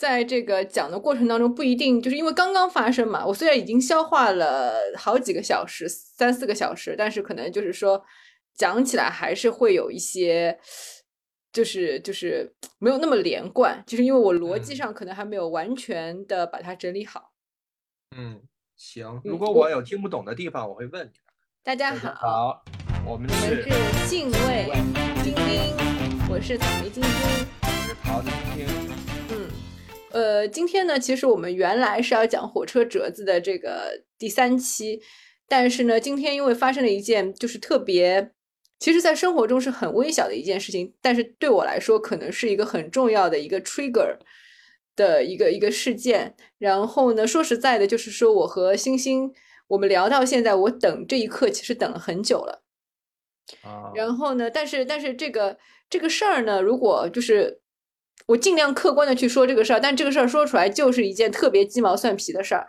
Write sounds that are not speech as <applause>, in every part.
在这个讲的过程当中，不一定就是因为刚刚发生嘛。我虽然已经消化了好几个小时，三四个小时，但是可能就是说讲起来还是会有一些，就是就是没有那么连贯，就是因为我逻辑上可能还没有完全的把它整理好。嗯，行。如果我有听不懂的地方，我会问你的。大家好，好，我们是敬畏精兵，我是草莓晶晶，我是桃子晶晶。嗯，呃，今天呢，其实我们原来是要讲火车折子的这个第三期，但是呢，今天因为发生了一件就是特别，其实在生活中是很微小的一件事情，但是对我来说可能是一个很重要的一个 trigger。的一个一个事件，然后呢，说实在的，就是说我和星星，我们聊到现在，我等这一刻其实等了很久了，啊，然后呢，但是但是这个这个事儿呢，如果就是我尽量客观的去说这个事儿，但这个事儿说出来就是一件特别鸡毛蒜皮的事儿，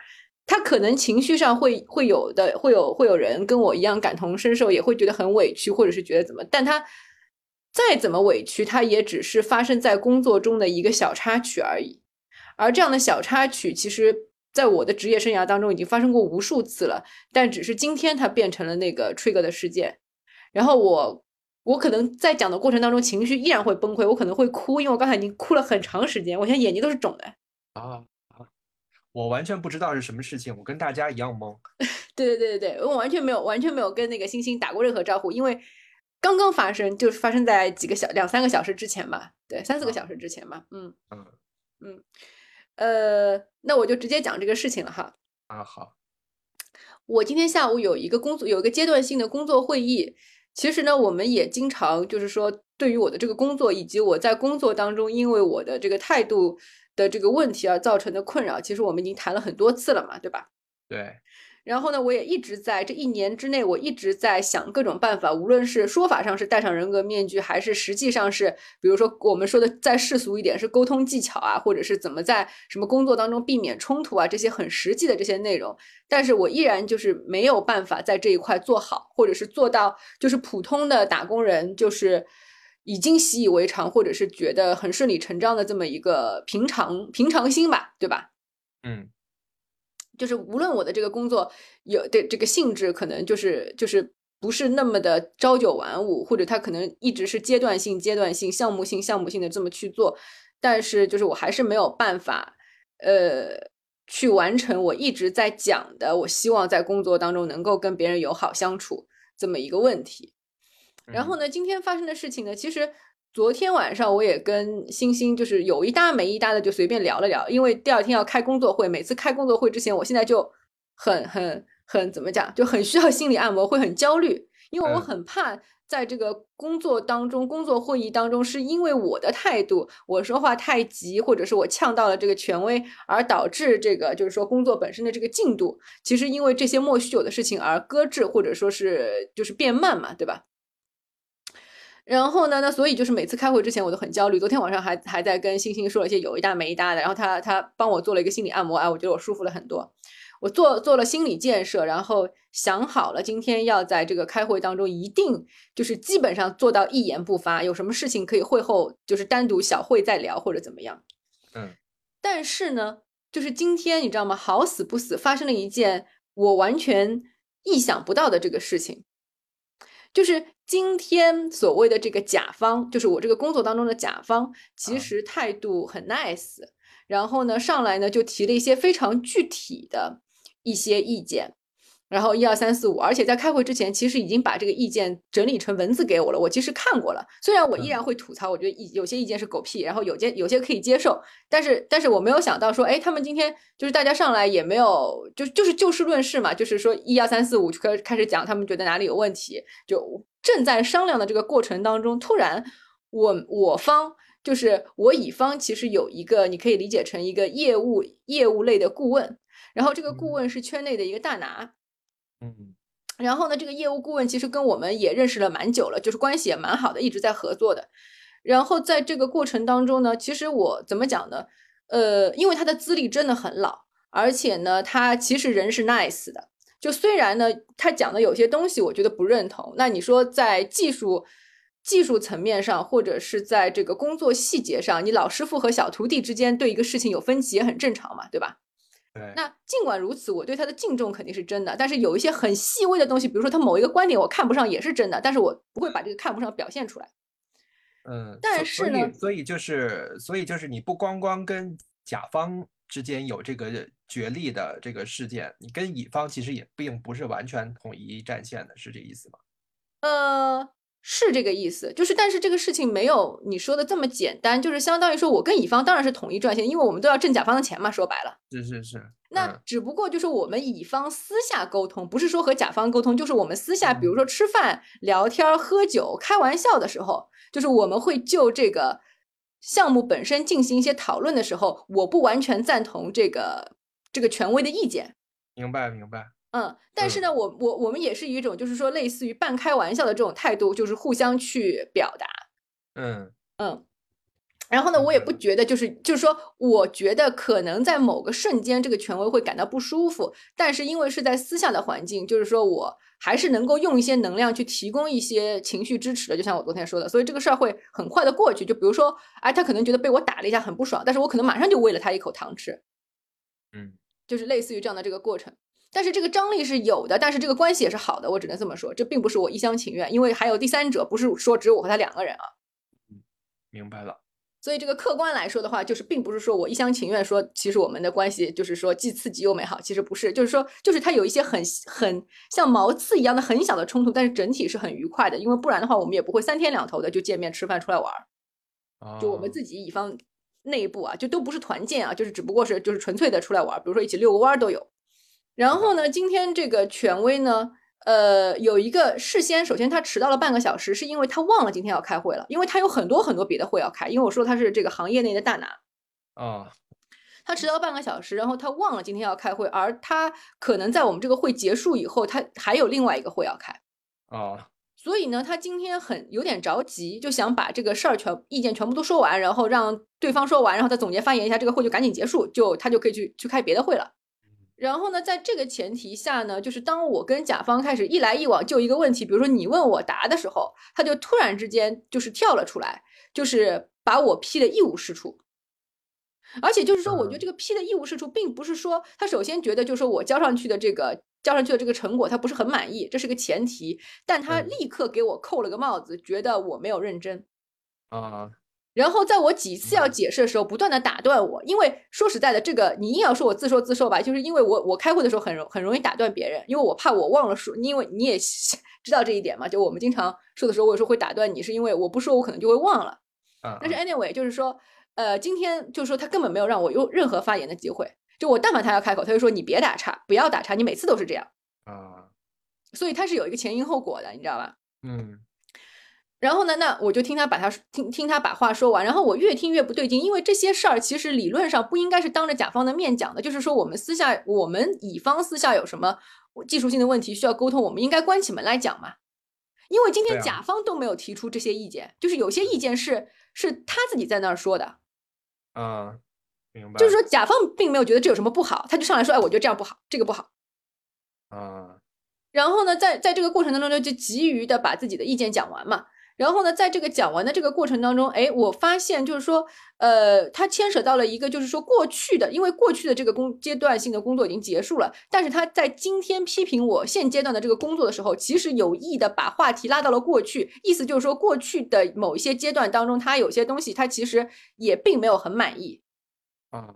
他可能情绪上会会有的，会有会有人跟我一样感同身受，也会觉得很委屈，或者是觉得怎么，但他再怎么委屈，他也只是发生在工作中的一个小插曲而已。而这样的小插曲，其实在我的职业生涯当中已经发生过无数次了，但只是今天它变成了那个 trigger 的事件。然后我，我可能在讲的过程当中情绪依然会崩溃，我可能会哭，因为我刚才已经哭了很长时间，我现在眼睛都是肿的。啊啊！我完全不知道是什么事情，我跟大家一样懵。<laughs> 对对对对对，我完全没有完全没有跟那个星星打过任何招呼，因为刚刚发生，就是发生在几个小两三个小时之前吧，对，三四个小时之前吧。嗯嗯嗯。呃，那我就直接讲这个事情了哈。啊，好。我今天下午有一个工作，有一个阶段性的工作会议。其实呢，我们也经常就是说，对于我的这个工作，以及我在工作当中因为我的这个态度的这个问题而造成的困扰，其实我们已经谈了很多次了嘛，对吧？对。然后呢，我也一直在这一年之内，我一直在想各种办法，无论是说法上是戴上人格面具，还是实际上是，比如说我们说的再世俗一点，是沟通技巧啊，或者是怎么在什么工作当中避免冲突啊，这些很实际的这些内容。但是我依然就是没有办法在这一块做好，或者是做到就是普通的打工人就是已经习以为常，或者是觉得很顺理成章的这么一个平常平常心吧，对吧？嗯。就是无论我的这个工作有的这个性质，可能就是就是不是那么的朝九晚五，或者它可能一直是阶段性、阶段性、项目性、项目性的这么去做，但是就是我还是没有办法，呃，去完成我一直在讲的，我希望在工作当中能够跟别人友好相处这么一个问题。然后呢，今天发生的事情呢，其实。昨天晚上我也跟星星就是有一搭没一搭的就随便聊了聊，因为第二天要开工作会，每次开工作会之前，我现在就很很很怎么讲，就很需要心理按摩，会很焦虑，因为我很怕在这个工作当中、工作会议当中，是因为我的态度，我说话太急，或者是我呛到了这个权威，而导致这个就是说工作本身的这个进度，其实因为这些莫须有的事情而搁置，或者说是就是变慢嘛，对吧？然后呢？那所以就是每次开会之前我都很焦虑。昨天晚上还还在跟星星说了一些有一搭没一搭的。然后他他帮我做了一个心理按摩，哎，我觉得我舒服了很多。我做做了心理建设，然后想好了今天要在这个开会当中一定就是基本上做到一言不发。有什么事情可以会后就是单独小会再聊或者怎么样。嗯。但是呢，就是今天你知道吗？好死不死发生了一件我完全意想不到的这个事情。就是今天所谓的这个甲方，就是我这个工作当中的甲方，其实态度很 nice，然后呢上来呢就提了一些非常具体的一些意见。然后一二三四五，而且在开会之前，其实已经把这个意见整理成文字给我了。我其实看过了，虽然我依然会吐槽，我觉得意有些意见是狗屁，然后有些有些可以接受，但是但是我没有想到说，哎，他们今天就是大家上来也没有，就就是就事论事嘛，就是说一二三四五就开开始讲，他们觉得哪里有问题，就正在商量的这个过程当中，突然我我方就是我乙方，其实有一个你可以理解成一个业务业务类的顾问，然后这个顾问是圈内的一个大拿。嗯，然后呢，这个业务顾问其实跟我们也认识了蛮久了，就是关系也蛮好的，一直在合作的。然后在这个过程当中呢，其实我怎么讲呢？呃，因为他的资历真的很老，而且呢，他其实人是 nice 的。就虽然呢，他讲的有些东西我觉得不认同，那你说在技术技术层面上，或者是在这个工作细节上，你老师傅和小徒弟之间对一个事情有分歧也很正常嘛，对吧？对，那尽管如此，我对他的敬重肯定是真的，但是有一些很细微的东西，比如说他某一个观点我看不上也是真的，但是我不会把这个看不上表现出来。嗯，但是呢所以就是所以就是你不光光跟甲方之间有这个角力的这个事件，你跟乙方其实也并不是完全统一战线的，是这意思吗？呃，是这个意思，就是但是这个事情没有你说的这么简单，就是相当于说我跟乙方当然是统一赚钱，因为我们都要挣甲方的钱嘛，说白了。是是是，那嗯只不过就是我们乙方私下沟通，不是说和甲方沟通，就是我们私下，比如说吃饭、聊天、喝酒、开玩笑的时候，就是我们会就这个项目本身进行一些讨论的时候，我不完全赞同这个这个权威的意见。明白明白，嗯，但是呢，我我我们也是一种就是说类似于半开玩笑的这种态度，就是互相去表达。嗯嗯，然后呢，我也不觉得就是就是说，我觉得可能在某个瞬间，这个权威会感到不舒服，但是因为是在私下的环境，就是说我还是能够用一些能量去提供一些情绪支持的，就像我昨天说的，所以这个事儿会很快的过去。就比如说，哎，他可能觉得被我打了一下很不爽，但是我可能马上就喂了他一口糖吃，嗯就是类似于这样的这个过程。但是这个张力是有的，但是这个关系也是好的，我只能这么说，这并不是我一厢情愿，因为还有第三者，不是说只有我和他两个人啊。明白了，所以这个客观来说的话，就是并不是说我一厢情愿说，其实我们的关系就是说既刺激又美好，其实不是，就是说就是它有一些很很像毛刺一样的很小的冲突，但是整体是很愉快的，因为不然的话我们也不会三天两头的就见面吃饭出来玩儿，就我们哦自己乙方内部啊，就都不是团建啊，就是只不过是就是纯粹的出来玩儿，比如说一起遛个弯儿都有。然后呢，今天这个权威呢，呃，有一个事先，首先他迟到了半个小时，是因为他忘了今天要开会了，因为他有很多很多别的会要开，因为我说他是这个行业内的大拿，啊。他迟到半个小时，然后他忘了今天要开会，而他可能在我们这个会结束以后，他还有另外一个会要开，啊。所以呢，他今天很有点着急，就想把这个事儿全意见全部都说完，然后让对方说完，然后再总结发言一下，这个会就赶紧结束，就他就可以去去开别的会了。然后呢，在这个前提下呢，就是当我跟甲方开始一来一往就一个问题，比如说你问我答的时候，他就突然之间就是跳了出来，就是把我批的一无是处。而且就是说，我觉得这个批的一无是处，并不是说他首先觉得就是说我交上去的这个交上去的这个成果他不是很满意，这是个前提，但他嗯立刻给我扣了个帽子，觉得我没有认真。啊然后在我几次要解释的时候，不断的打断我，因为说实在的，这个你硬要说我自说自受吧，就是因为我我开会的时候很容很容易打断别人，因为我怕我忘了说，因为你也知道这一点嘛，就我们经常说的时候，我有时候会打断你，是因为我不说，我可能就会忘了。啊但是 anyway，就是说，呃，今天就是说他根本没有让我有任何发言的机会，就我但凡他要开口，他就说你别打岔，不要打岔，你每次都是这样，啊。所以他是有一个前因后果的，你知道吧？嗯然后呢，那我就听他把他听听他把话说完，然后我越听越不对劲，因为这些事儿其实理论上不应该是当着甲方的面讲的，就是说我们私下我们乙方私下有什么技术性的问题需要沟通，我们应该关起门来讲嘛。因为今天甲方都没有提出这些意见，就是有些意见是是他自己在那儿说的，嗯，明白，就是说甲方并没有觉得这有什么不好，他就上来说，哎，我觉得这样不好，这个不好。啊然后呢，在在这个过程当中呢，就急于的把自己的意见讲完嘛。然后呢，在这个讲完的这个过程当中，哎，我发现就是说，呃，它牵扯到了一个，就是说过去的，因为过去的这个工阶段性的工作已经结束了，但是他在今天批评我现阶段的这个工作的时候，其实有意的把话题拉到了过去，意思就是说，过去的某一些阶段当中，他有些东西他其实也并没有很满意。啊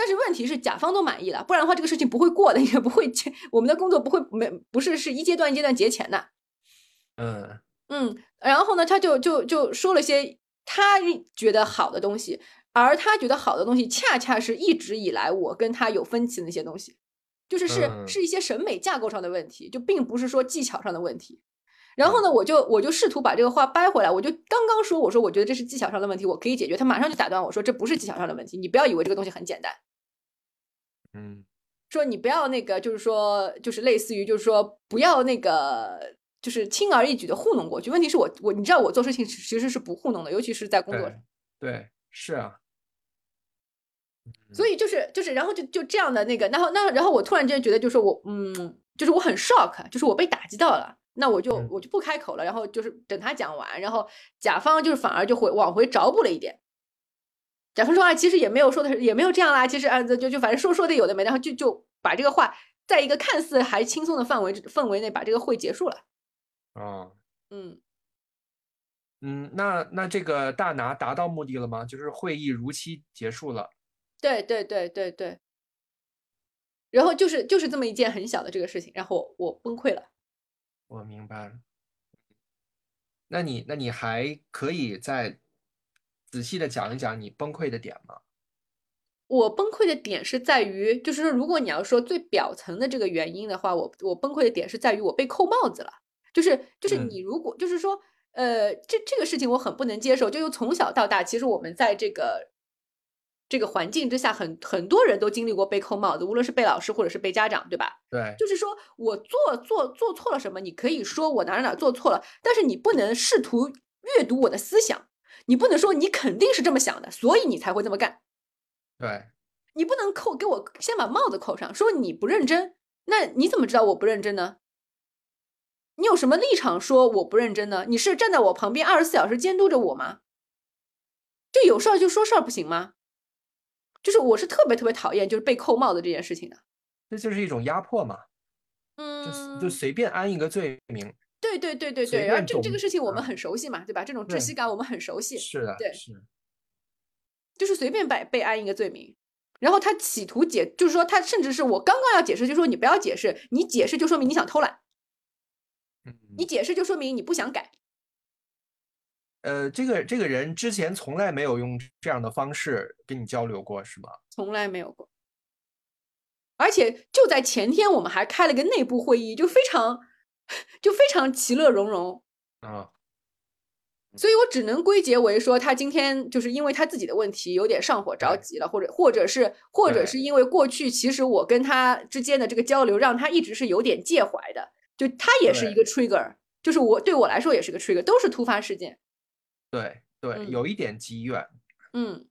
但是问题是，甲方都满意了，不然的话，这个事情不会过的，<laughs> 也不会结，我们的工作不会没不是是一阶段一阶段结钱的。嗯嗯，然后呢，他就就就说了些他觉得好的东西，而他觉得好的东西，恰恰是一直以来我跟他有分歧的那些东西，就是是嗯是一些审美架构上的问题，就并不是说技巧上的问题。然后呢，我就我就试图把这个话掰回来，我就刚刚说，我说我觉得这是技巧上的问题，我可以解决。他马上就打断我说，这不是技巧上的问题，你不要以为这个东西很简单。嗯说你不要那个，就是说，就是类似于，就是说不要那个，就是轻而易举的糊弄过去。问题是我我你知道我做事情其实是不糊弄的，尤其是在工作上。对对是啊，所以就是就是，然后就就这样的那个，然后那然后我突然间觉得，就是我嗯，就是我很 shock，就是我被打击到了。那我就嗯我就不开口了，然后就是等他讲完，然后甲方就是反而就会往回找补了一点。甲方说啊，其实也没有说的，也没有这样啦，其实啊，就就反正说说的有的没，然后就就把这个话在一个看似还轻松的范围氛围内把这个会结束了。哦，嗯，嗯，那那这个大拿达到目的了吗？就是会议如期结束了。对对对对对。然后就是就是这么一件很小的这个事情，然后我我崩溃了。我明白了。那你那你还可以再仔细的讲一讲你崩溃的点吗？我崩溃的点是在于，就是说，如果你要说最表层的这个原因的话，我我崩溃的点是在于我被扣帽子了。就是就是嗯你如果就是说，呃，这这个事情我很不能接受。就由从小到大，其实我们在这个这个环境之下，很很多人都经历过被扣帽子，无论是被老师或者是被家长，对吧？对，就是说我做做做错了什么，你可以说我哪哪哪做错了，但是你不能试图阅读我的思想，你不能说你肯定是这么想的，所以你才会这么干。对，你不能扣给我先把帽子扣上，说你不认真，那你怎么知道我不认真呢？你有什么立场说我不认真呢？你是站在我旁边二十四小时监督着我吗？就有事儿就说事儿不行吗？就是我是特别特别讨厌就是被扣帽子这件事情的。这就是一种压迫嘛，嗯，就随便安一个罪名。对对对对对，然后这这个事情我们啊很熟悉嘛，对吧？这种窒息感我们很熟悉，是的，对是。就是随便被被安一个罪名，然后他企图解，就是说他甚至是我刚刚要解释，就说你不要解释，你解释就说明你想偷懒，嗯，你解释就说明你不想改。呃，这个这个人之前从来没有用这样的方式跟你交流过，是吗？从来没有过。而且就在前天，我们还开了个内部会议，就非常就非常其乐融融。啊，所以我只能归结为说，他今天就是因为他自己的问题有点上火着急了，或者或者是或者是因为过去其实我跟他之间的这个交流，让他一直是有点介怀的，就他也是一个 trigger，就是我对我来说也是个 trigger，都是突发事件。对对，嗯有一点积怨。嗯，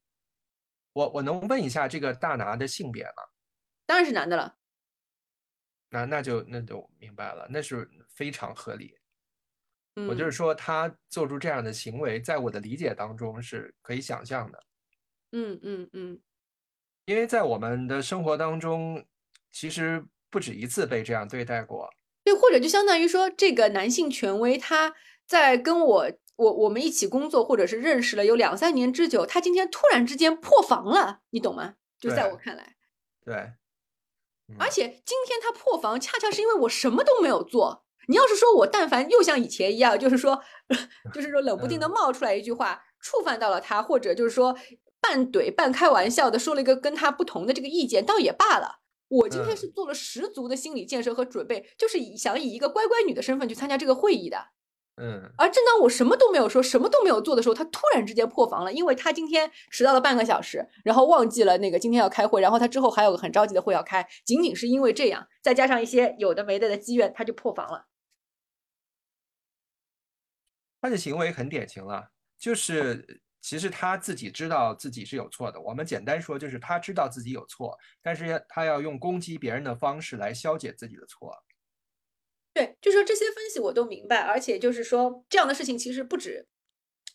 我我能问一下这个大拿的性别吗？当然是男的了。那那就那就明白了，那是非常合理。嗯，我就是说，他做出这样的行为，在我的理解当中是可以想象的，嗯嗯嗯因为在我们的生活当中，其实不止一次被这样对待过。对，或者就相当于说，这个男性权威他在跟我我我们一起工作，或者是认识了有两三年之久，他今天突然之间破防了，你懂吗？就在我看来，对，嗯而且今天他破防，恰恰是因为我什么都没有做。你要是说我但凡又像以前一样，就是说，<laughs> 就是说冷不丁的嗯冒出来一句话，触犯到了他，或者就是说半怼半开玩笑的说了一个跟他不同的这个意见，倒也罢了。我今天嗯是做了十足的心理建设和准备，就是以想以一个乖乖女的身份去参加这个会议的。嗯而正当我什么都没有说，什么都没有做的时候，他突然之间破防了，因为他今天迟到了半个小时，然后忘记了那个今天要开会，然后他之后还有个很着急的会要开，仅仅是因为这样，再加上一些有的没的的积怨，他就破防了。他的行为很典型了，就是其实他自己知道自己是有错的。我们简单说，就是他知道自己有错，但是他要用攻击别人的方式来消解自己的错。对，就说这些分析我都明白，而且就是说这样的事情其实不止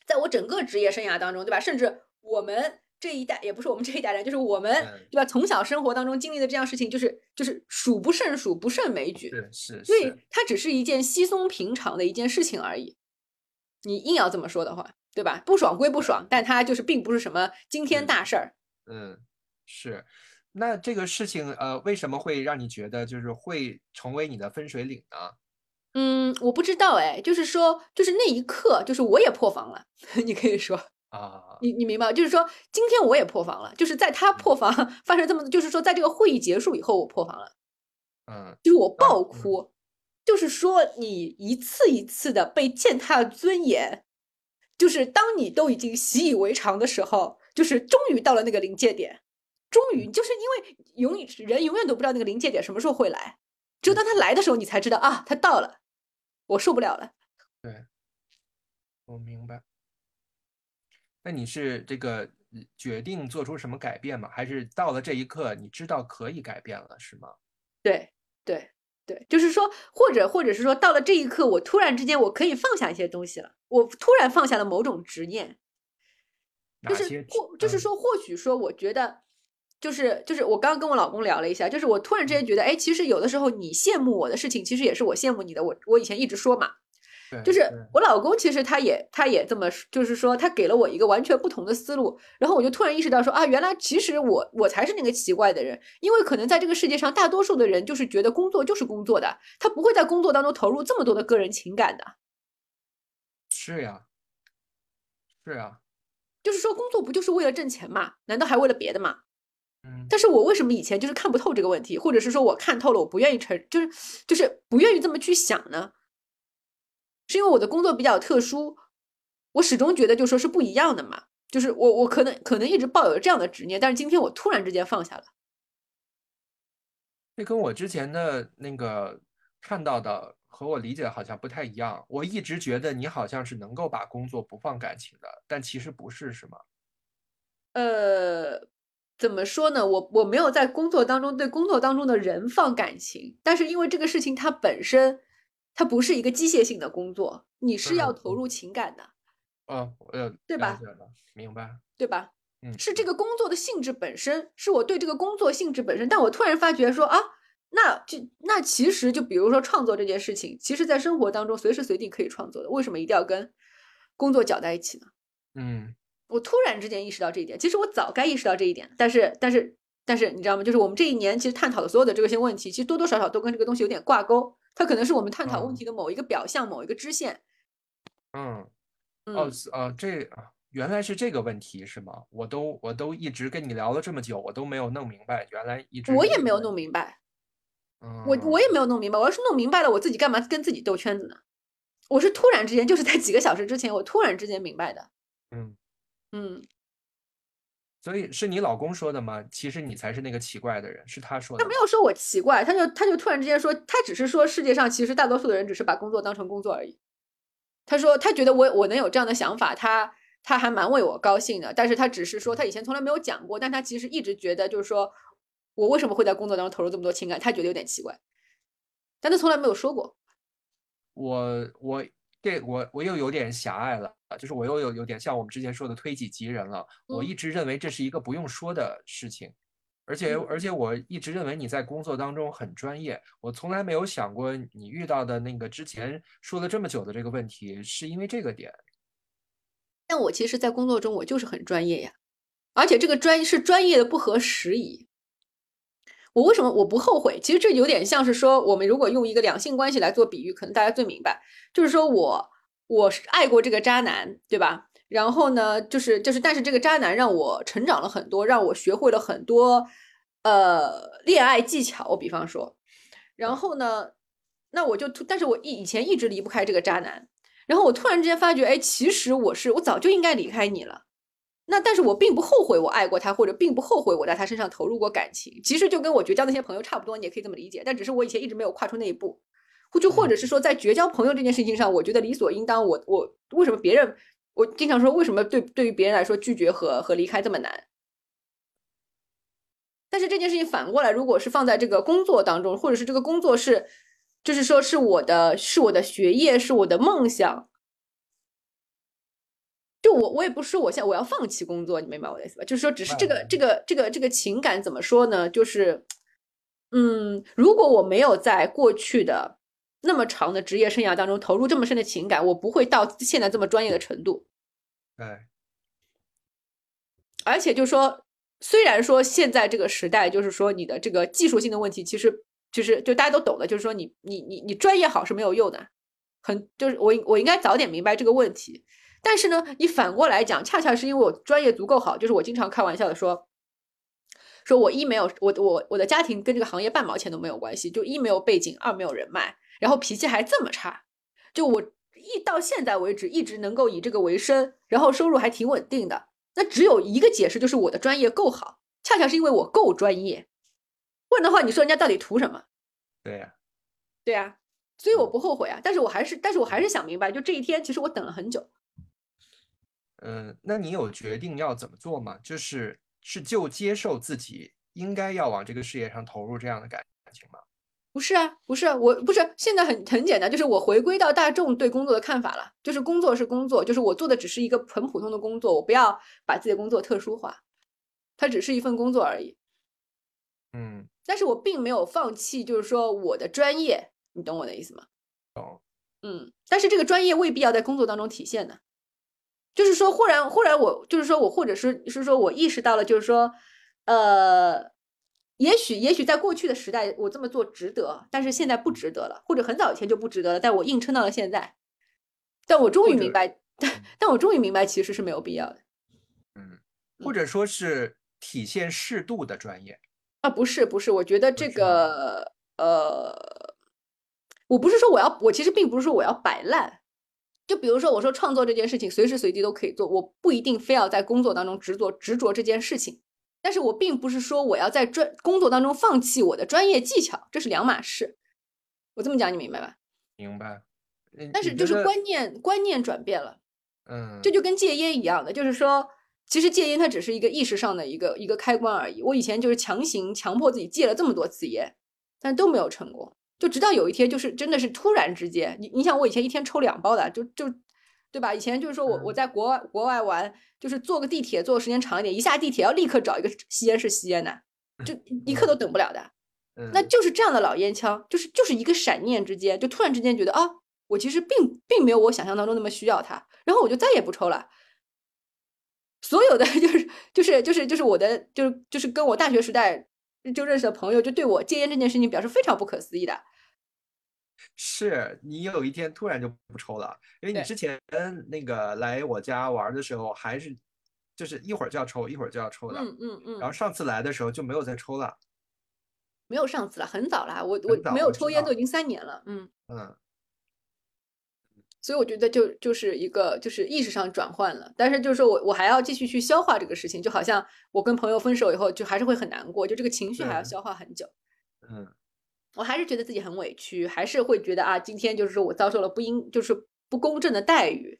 在我整个职业生涯当中，对吧？甚至我们这一代，也不是我们这一代人，就是我们嗯对吧？从小生活当中经历的这样事情，就是就是数不胜数，不胜枚举。是是所以是，它只是一件稀松平常的一件事情而已。你硬要这么说的话，对吧？不爽归不爽，但它就是并不是什么惊天大事儿。嗯，是。那这个事情，呃，为什么会让你觉得就是会成为你的分水岭呢？嗯，我不知道哎，就是说，就是那一刻，就是我也破防了。<laughs> 你可以说，啊，你你明白吗？就是说，今天我也破防了，就是在他破防 <laughs> 发生这么，就是说，在这个会议结束以后，我破防了，嗯就是我爆嗯哭。就是说，你一次一次的被践踏尊严，就是当你都已经习以为常的时候，就是终于到了那个临界点，终于就是因为永远人永远都不知道那个临界点什么时候会来，只有当他来的时候，你才知道啊，他到了，我受不了了。对，我明白。那你是这个呃决定做出什么改变吗？还是到了这一刻，你知道可以改变了，是吗？对对，对，就是说，或者或者是说，到了这一刻，我突然之间我可以放下一些东西了，我突然放下了某种执念，就是或就是说，或许说，我觉得，就是就是我刚刚跟我老公聊了一下，就是我突然之间觉得，哎，其实有的时候你羡慕我的事情，其实也是我羡慕你的。我我以前一直说嘛。就是我老公，其实他也他也这么，就是说他给了我一个完全不同的思路，然后我就突然意识到说啊，原来其实我我才是那个奇怪的人，因为可能在这个世界上，大多数的人就是觉得工作就是工作的，他不会在工作当中投入这么多的个人情感的。是呀，是呀，就是说工作不就是为了挣钱嘛？难道还为了别的吗？嗯。但是我为什么以前就是看不透这个问题，或者是说我看透了，我不愿意承，就是就是不愿意这么去想呢？是因为我的工作比较特殊，我始终觉得就说是不一样的嘛，就是我我可能可能一直抱有这样的执念，但是今天我突然之间放下了。这跟我之前的那个看到的和我理解的好像不太一样。我一直觉得你好像是能够把工作不放感情的，但其实不是，是吗？呃，怎么说呢？我我没有在工作当中对工作当中的人放感情，但是因为这个事情它本身。它不是一个机械性的工作，你是要投入情感的，哦，呃，对吧？明白，对吧？嗯，是这个工作的性质本身，是我对这个工作性质本身。但我突然发觉说啊，那就那其实就比如说创作这件事情，其实在生活当中随时随地可以创作的，为什么一定要跟工作搅在一起呢？嗯，我突然之间意识到这一点，其实我早该意识到这一点，但是但是但是你知道吗？就是我们这一年其实探讨的所有的这些问题，其实多多少少都跟这个东西有点挂钩。它可能是我们探讨问题的某一个表象，某一个支线。嗯，哦，呃，这原来是这个问题是吗？我都我都一直跟你聊了这么久，我都没有弄明白，原来一直我也没有弄明白。我我也没有弄明白。我要是弄明白了，我自己干嘛跟自己兜圈子呢？我是突然之间，就是在几个小时之前，我突然之间明白的。嗯嗯。所以是你老公说的吗？其实你才是那个奇怪的人，是他说的。他没有说我奇怪，他就他就突然之间说，他只是说世界上其实大多数的人只是把工作当成工作而已。他说他觉得我我能有这样的想法，他他还蛮为我高兴的。但是他只是说他以前从来没有讲过，但他其实一直觉得就是说我为什么会在工作当中投入这么多情感，他觉得有点奇怪，但他从来没有说过。我我。这我我又有点狭隘了就是我又有有点像我们之前说的推己及人了。我一直认为这是一个不用说的事情，而且而且我一直认为你在工作当中很专业。我从来没有想过你遇到的那个之前说了这么久的这个问题是因为这个点。但我其实，在工作中我就是很专业呀，而且这个专是专业的不合时宜。我为什么我不后悔？其实这有点像是说，我们如果用一个两性关系来做比喻，可能大家最明白，就是说我我是爱过这个渣男，对吧？然后呢，就是就是，但是这个渣男让我成长了很多，让我学会了很多呃恋爱技巧。我比方说，然后呢，那我就突，但是我以以前一直离不开这个渣男，然后我突然之间发觉，哎，其实我是我早就应该离开你了。那但是我并不后悔我爱过他，或者并不后悔我在他身上投入过感情。其实就跟我绝交那些朋友差不多，你也可以这么理解。但只是我以前一直没有跨出那一步，或就或者是说在绝交朋友这件事情上，我觉得理所应当。我我为什么别人我经常说为什么对对于别人来说拒绝和和离开这么难？但是这件事情反过来，如果是放在这个工作当中，或者是这个工作是就是说是我的是我的学业是我的梦想。就我我也不是说我现在我要放弃工作，你明白我的意思吧？就是说，只是这个这个这个这个情感怎么说呢？就是，嗯，如果我没有在过去的那么长的职业生涯当中投入这么深的情感，我不会到现在这么专业的程度。对。而且就是说，虽然说现在这个时代，就是说你的这个技术性的问题，其实就是就大家都懂的，就是说你你你你专业好是没有用的，很就是我我应该早点明白这个问题。但是呢，你反过来讲，恰恰是因为我专业足够好，就是我经常开玩笑的说，说我一没有我我我的家庭跟这个行业半毛钱都没有关系，就一没有背景，二没有人脉，然后脾气还这么差，就我一到现在为止一直能够以这个为生，然后收入还挺稳定的，那只有一个解释，就是我的专业够好，恰恰是因为我够专业，不然的话，你说人家到底图什么？对呀，对呀，所以我不后悔啊，但是我还是但是我还是想明白，就这一天，其实我等了很久。嗯，那你有决定要怎么做吗？就是是就接受自己应该要往这个事业上投入这样的感情吗？不是啊，不是，我不是现在很很简单，就是我回归到大众对工作的看法了，就是工作是工作，就是我做的只是一个很普通的工作，我不要把自己的工作特殊化，它只是一份工作而已。嗯，但是我并没有放弃，就是说我的专业，你懂我的意思吗？懂。嗯，但是这个专业未必要在工作当中体现的，就是说，忽然忽然我就是说我或者是是说我意识到了，就是说，呃。也许，也许在过去的时代，我这么做值得，但是现在不值得了，或者很早以前就不值得了，但我硬撑到了现在。但我终于明白，但但我终于明白，其实是没有必要的。嗯，或者说是体现适度的专业啊？不是，不是，我觉得这个，呃，我不是说我要，我其实并不是说我要摆烂。就比如说，我说创作这件事情，随时随地都可以做，我不一定非要在工作当中执着执着这件事情。但是我并不是说我要在专工作当中放弃我的专业技巧，这是两码事。我这么讲你明白吧？明白。但是就是观念观念转变了，嗯，这就跟戒烟一样的，就是说，其实戒烟它只是一个意识上的一个一个开关而已。我以前就是强行强迫自己戒了这么多次烟，但都没有成功。就直到有一天，就是真的是突然之间，你你想我以前一天抽两包的，就就。对吧？以前就是说我我在国外国外玩，就是坐个地铁坐时间长一点，一下地铁要立刻找一个吸烟室吸烟的，就 <laughs> 一刻都等不了的。那就是这样的老烟枪，就是就是一个闪念之间，就突然之间觉得啊，我其实并并没有我想象当中那么需要它，然后我就再也不抽了。所有的 <laughs> 就是就是就是就是我的就是就是跟我大学时代就认识的朋友，就对我戒烟这件事情表示非常不可思议的。是你有一天突然就不抽了，因为你之前那个来我家玩的时候，还是就是一会儿就要抽，一会儿就要抽的。嗯嗯嗯。然后上次来的时候就没有再抽了。没有上次了，很早了。我我没有抽烟都已经三年了。嗯嗯。所以我觉得就就是一个就是意识上转换了，但是就是说我我还要继续去消化这个事情，就好像我跟朋友分手以后，就还是会很难过，就这个情绪还要消化很久。嗯。我还是觉得自己很委屈，还是会觉得啊，今天就是说我遭受了不应，就是不公正的待遇，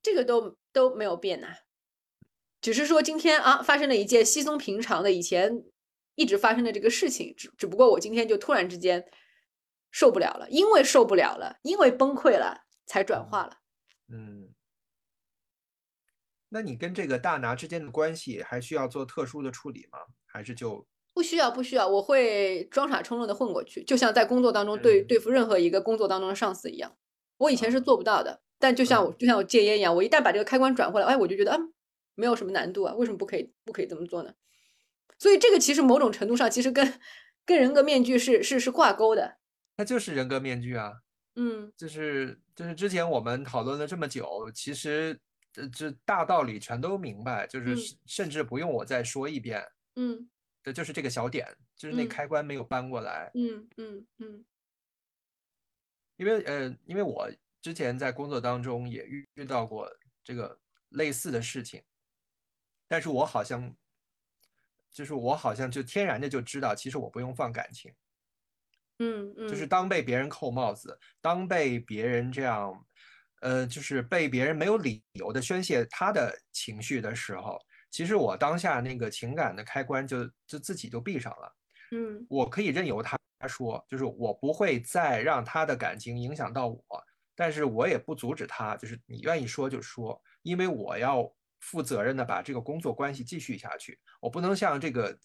这个都都没有变呐，只是说今天啊发生了一件稀松平常的以前一直发生的这个事情，只只不过我今天就突然之间受不了了，因为受不了了，因为崩溃了才转化了。嗯，那你跟这个大拿之间的关系还需要做特殊的处理吗？还是就？不需要，不需要，我会装傻充愣的混过去，就像在工作当中对对付任何一个工作当中的上司一样。我以前是做不到的，但就像我就像我戒烟一样，我一旦把这个开关转过来，哎，我就觉得啊，没有什么难度啊，为什么不可以不可以这么做呢？所以这个其实某种程度上其实跟跟人格面具是是是挂钩的。它就是人格面具啊，嗯，就是就是之前我们讨论了这么久，其实这这大道理全都明白，就是甚至不用我再说一遍，嗯。对，就是这个小点，就是那开关没有搬过来。嗯嗯嗯。因为呃，因为我之前在工作当中也遇遇到过这个类似的事情，但是我好像，就是我好像就天然的就知道，其实我不用放感情。嗯嗯。就是当被别人扣帽子，当被别人这样，呃，就是被别人没有理由的宣泄他的情绪的时候。其实我当下那个情感的开关就就自己就闭上了，嗯，我可以任由他说，就是我不会再让他的感情影响到我，但是我也不阻止他，就是你愿意说就说，因为我要负责任的把这个工作关系继续下去，我不能像这个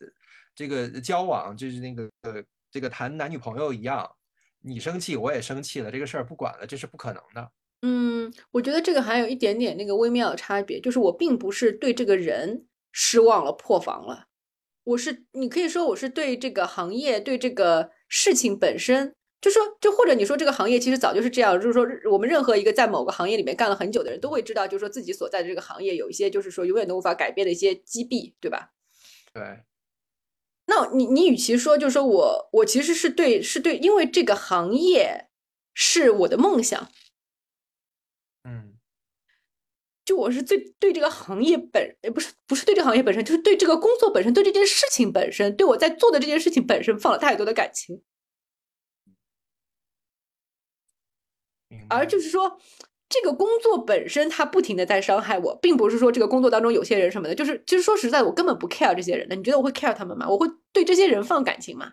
这个交往就是那个呃这个谈男女朋友一样，你生气我也生气了，这个事儿不管了，这是不可能的。嗯，我觉得这个还有一点点那个微妙的差别，就是我并不是对这个人失望了、破防了，我是你可以说我是对这个行业、对这个事情本身，就说就或者你说这个行业其实早就是这样，就是说我们任何一个在某个行业里面干了很久的人都会知道，就是说自己所在的这个行业有一些就是说永远都无法改变的一些积弊，对吧？对。那你你与其说就是说我我其实是对是对，因为这个行业是我的梦想。嗯，就我是最对这个行业本，不是不是对这个行业本身，就是对这个工作本身，对这件事情本身，对我在做的这件事情本身放了太多的感情。而就是说，这个工作本身它不停的在伤害我，并不是说这个工作当中有些人什么的，就是其实说实在的，我根本不 care 这些人的。你觉得我会 care 他们吗？我会对这些人放感情吗？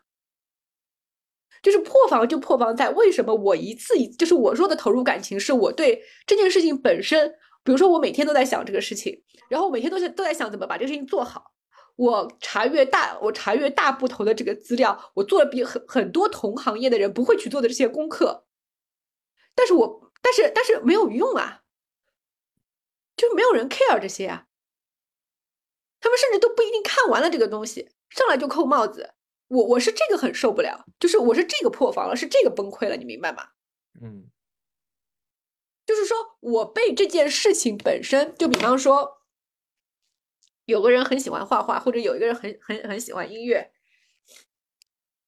就是破防就破防在为什么我一次一就是我说的投入感情，是我对这件事情本身，比如说我每天都在想这个事情，然后每天都在都在想怎么把这个事情做好。我查阅大我查阅大部头的这个资料，我做了比很很多同行业的人不会去做的这些功课，但是我但是但是没有用啊，就没有人 care 这些啊，他们甚至都不一定看完了这个东西，上来就扣帽子。我我是这个很受不了，就是我是这个破防了，是这个崩溃了，你明白吗？嗯，就是说我被这件事情本身，就比方说，有个人很喜欢画画，或者有一个人很很很喜欢音乐，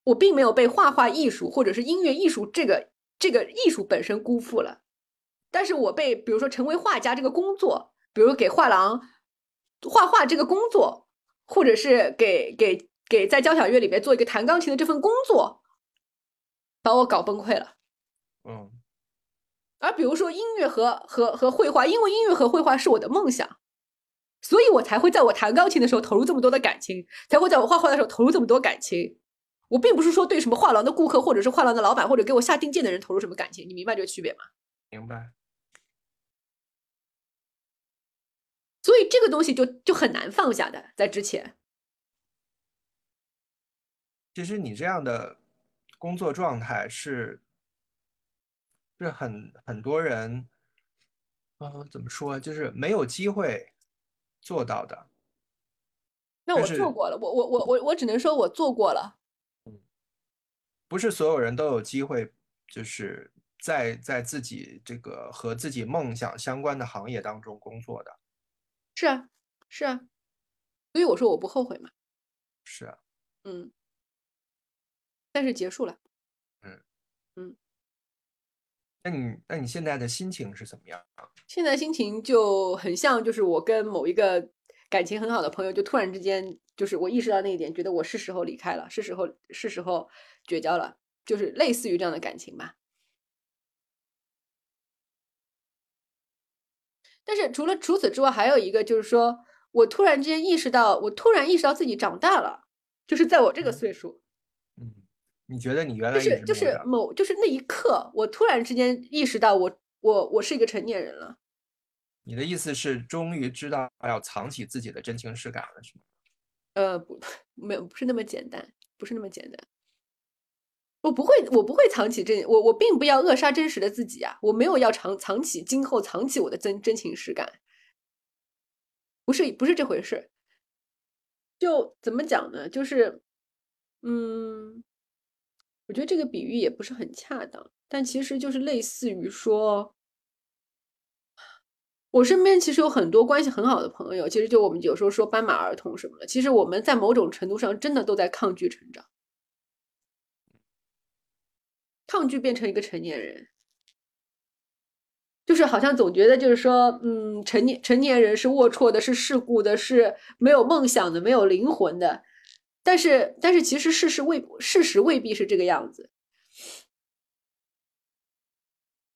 我并没有被画画艺术或者是音乐艺术这个这个艺术本身辜负了，但是我被比如说成为画家这个工作，比如给画廊画画这个工作，或者是给给。给在交响乐里面做一个弹钢琴的这份工作，把我搞崩溃了。嗯，而比如说音乐和和和绘画，因为音乐和绘画是我的梦想，所以我才会在我弹钢琴的时候投入这么多的感情，才会在我画画的时候投入这么多感情。我并不是说对什么画廊的顾客，或者是画廊的老板，或者给我下定件的人投入什么感情，你明白这个区别吗？明白。所以这个东西就就很难放下的，在之前。其实你这样的工作状态是，是很很多人，嗯，怎么说，就是没有机会做到的。那我做过了，我我我我我只能说我做过了。嗯，不是所有人都有机会，就是在在自己这个和自己梦想相关的行业当中工作的。是啊，是啊，所以我说我不后悔嘛。是啊，嗯。但是结束了，嗯嗯，那你那你现在的心情是怎么样？现在心情就很像，就是我跟某一个感情很好的朋友，就突然之间，就是我意识到那一点，觉得我是时候离开了，是时候是时候绝交了，就是类似于这样的感情吧。但是除了除此之外，还有一个就是说，我突然之间意识到，我突然意识到自己长大了，就是在我这个岁数。你觉得你原来就是就是某就是那一刻，我突然之间意识到我我我是一个成年人了。你的意思是终于知道要藏起自己的真情实感了，是吗？呃，不，<laughs> 没有，不是那么简单，不是那么简单。我不会，我不会藏起真，我我并不要扼杀真实的自己啊！我没有要藏藏起今后藏起我的真真情实感，不是不是这回事。就怎么讲呢？就是，嗯。我觉得这个比喻也不是很恰当，但其实就是类似于说，我身边其实有很多关系很好的朋友，其实就我们有时候说斑马儿童什么的，其实我们在某种程度上真的都在抗拒成长，抗拒变成一个成年人，就是好像总觉得就是说，嗯，成年成年人是龌龊的，是世故的，是没有梦想的，没有灵魂的。但是，但是，其实事实未事实未必是这个样子。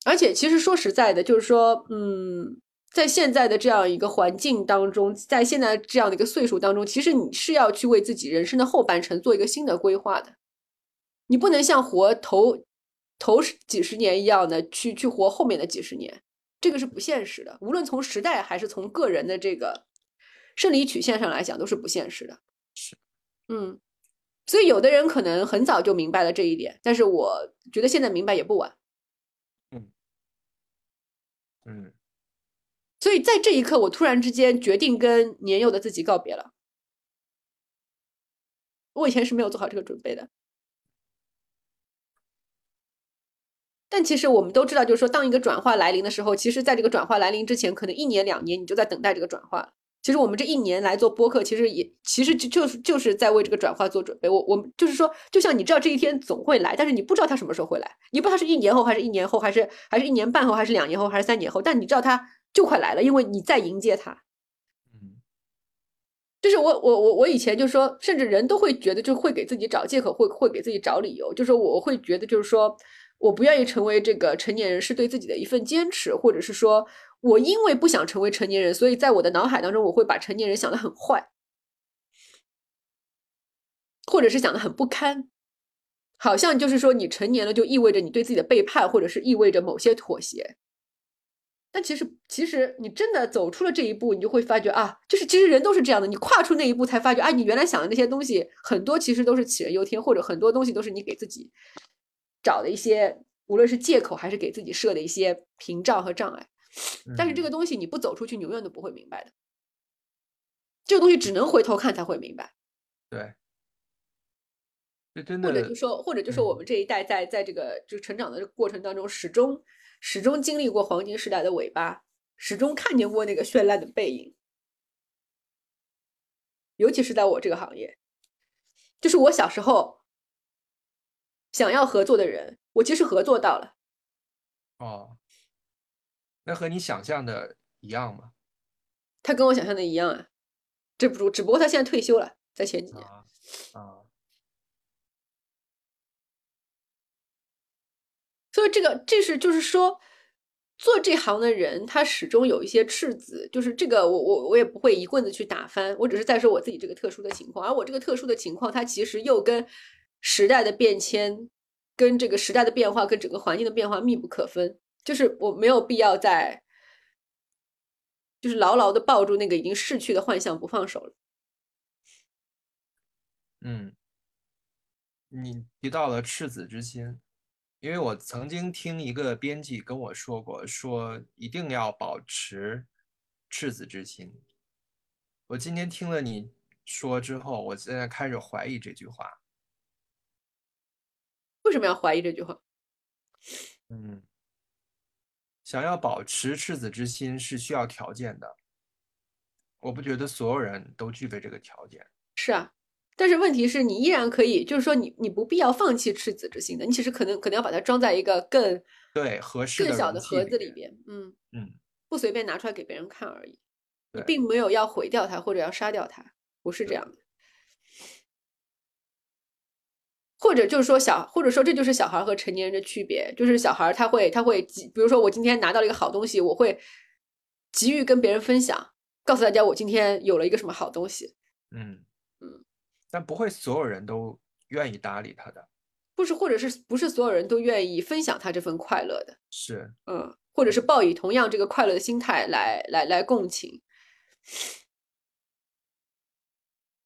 而且，其实说实在的，就是说，嗯，在现在的这样一个环境当中，在现在这样的一个岁数当中，其实你是要去为自己人生的后半程做一个新的规划的。你不能像活头头几十年一样的去去活后面的几十年，这个是不现实的。无论从时代还是从个人的这个生理曲线上来讲，都是不现实的。是。嗯，所以有的人可能很早就明白了这一点，但是我觉得现在明白也不晚。嗯嗯，所以在这一刻，我突然之间决定跟年幼的自己告别了。我以前是没有做好这个准备的，但其实我们都知道，就是说，当一个转化来临的时候，其实在这个转化来临之前，可能一年两年，你就在等待这个转化。其实我们这一年来做播客，其实也其实就就是就是在为这个转化做准备。我我就是说，就像你知道这一天总会来，但是你不知道它什么时候会来，你不知道是一年后还是一年后，还是还是一年半后，还是两年后，还是三年后，但你知道它就快来了，因为你在迎接它。嗯，就是我我我我以前就说，甚至人都会觉得就会给自己找借口，会会给自己找理由，就是我会觉得就是说我不愿意成为这个成年人，是对自己的一份坚持，或者是说。我因为不想成为成年人，所以在我的脑海当中，我会把成年人想的很坏，或者是想的很不堪。好像就是说你成年了就意味着你对自己的背叛，或者是意味着某些妥协。但其实，其实你真的走出了这一步，你就会发觉啊，就是其实人都是这样的。你跨出那一步，才发觉啊，你原来想的那些东西，很多其实都是杞人忧天，或者很多东西都是你给自己找的一些，无论是借口还是给自己设的一些屏障和障碍。<laughs> 但是这个个东西你不走出去，你永远都不会明白的。这个东西只能回头看才会明白，对，这真的或者就说，或者就说我嗯们这一代在在这个就成长的过程当中，始终始终经历过黄金时代的尾巴，始终看见过那个绚烂的背影。尤其是在我这个行业，就是我小时候想要合作的人，我其实合作到了。哦，那和你想象的一样吗？他跟我想象的一样啊，这不只不过他现在退休了，在前几年。啊啊，所以这个这是就是说，做这行的人他始终有一些赤子，就是这个我我我也不会一棍子去打翻，我只是在说我自己这个特殊的情况，而我这个特殊的情况，它其实又跟时代的变迁、跟这个时代的变化、跟整个环境的变化密不可分，就是我没有必要再，就是牢牢的抱住那个已经逝去的幻象不放手了。嗯，你提到了赤子之心，因为我曾经听一个编辑跟我说过，说一定要保持赤子之心。我今天听了你说之后，我现在开始怀疑这句话。为什么要怀疑这句话？嗯，想要保持赤子之心是需要条件的，我不觉得所有人都具备这个条件。是啊，但是问题是你依然可以，就是说你你不必要放弃赤子之心的，你其实可能可能要把它装在一个更对，合适更小的盒子里。边，嗯，嗯，不随便拿出来给别人看而已。你并没有要毁掉它或者要杀掉它，不是这样的。或者就是说小，或者说这就是小孩和成年人的区别，就是小孩他会他会急，比如说我今天拿到了一个好东西，我会急于跟别人分享，告诉大家我今天有了一个什么好东西。嗯嗯，但不会所有人都愿意搭理他的。不是，或者是不是所有人都愿意分享他这份快乐的？是，嗯，或者是抱以同样这个快乐的心态来来来共情。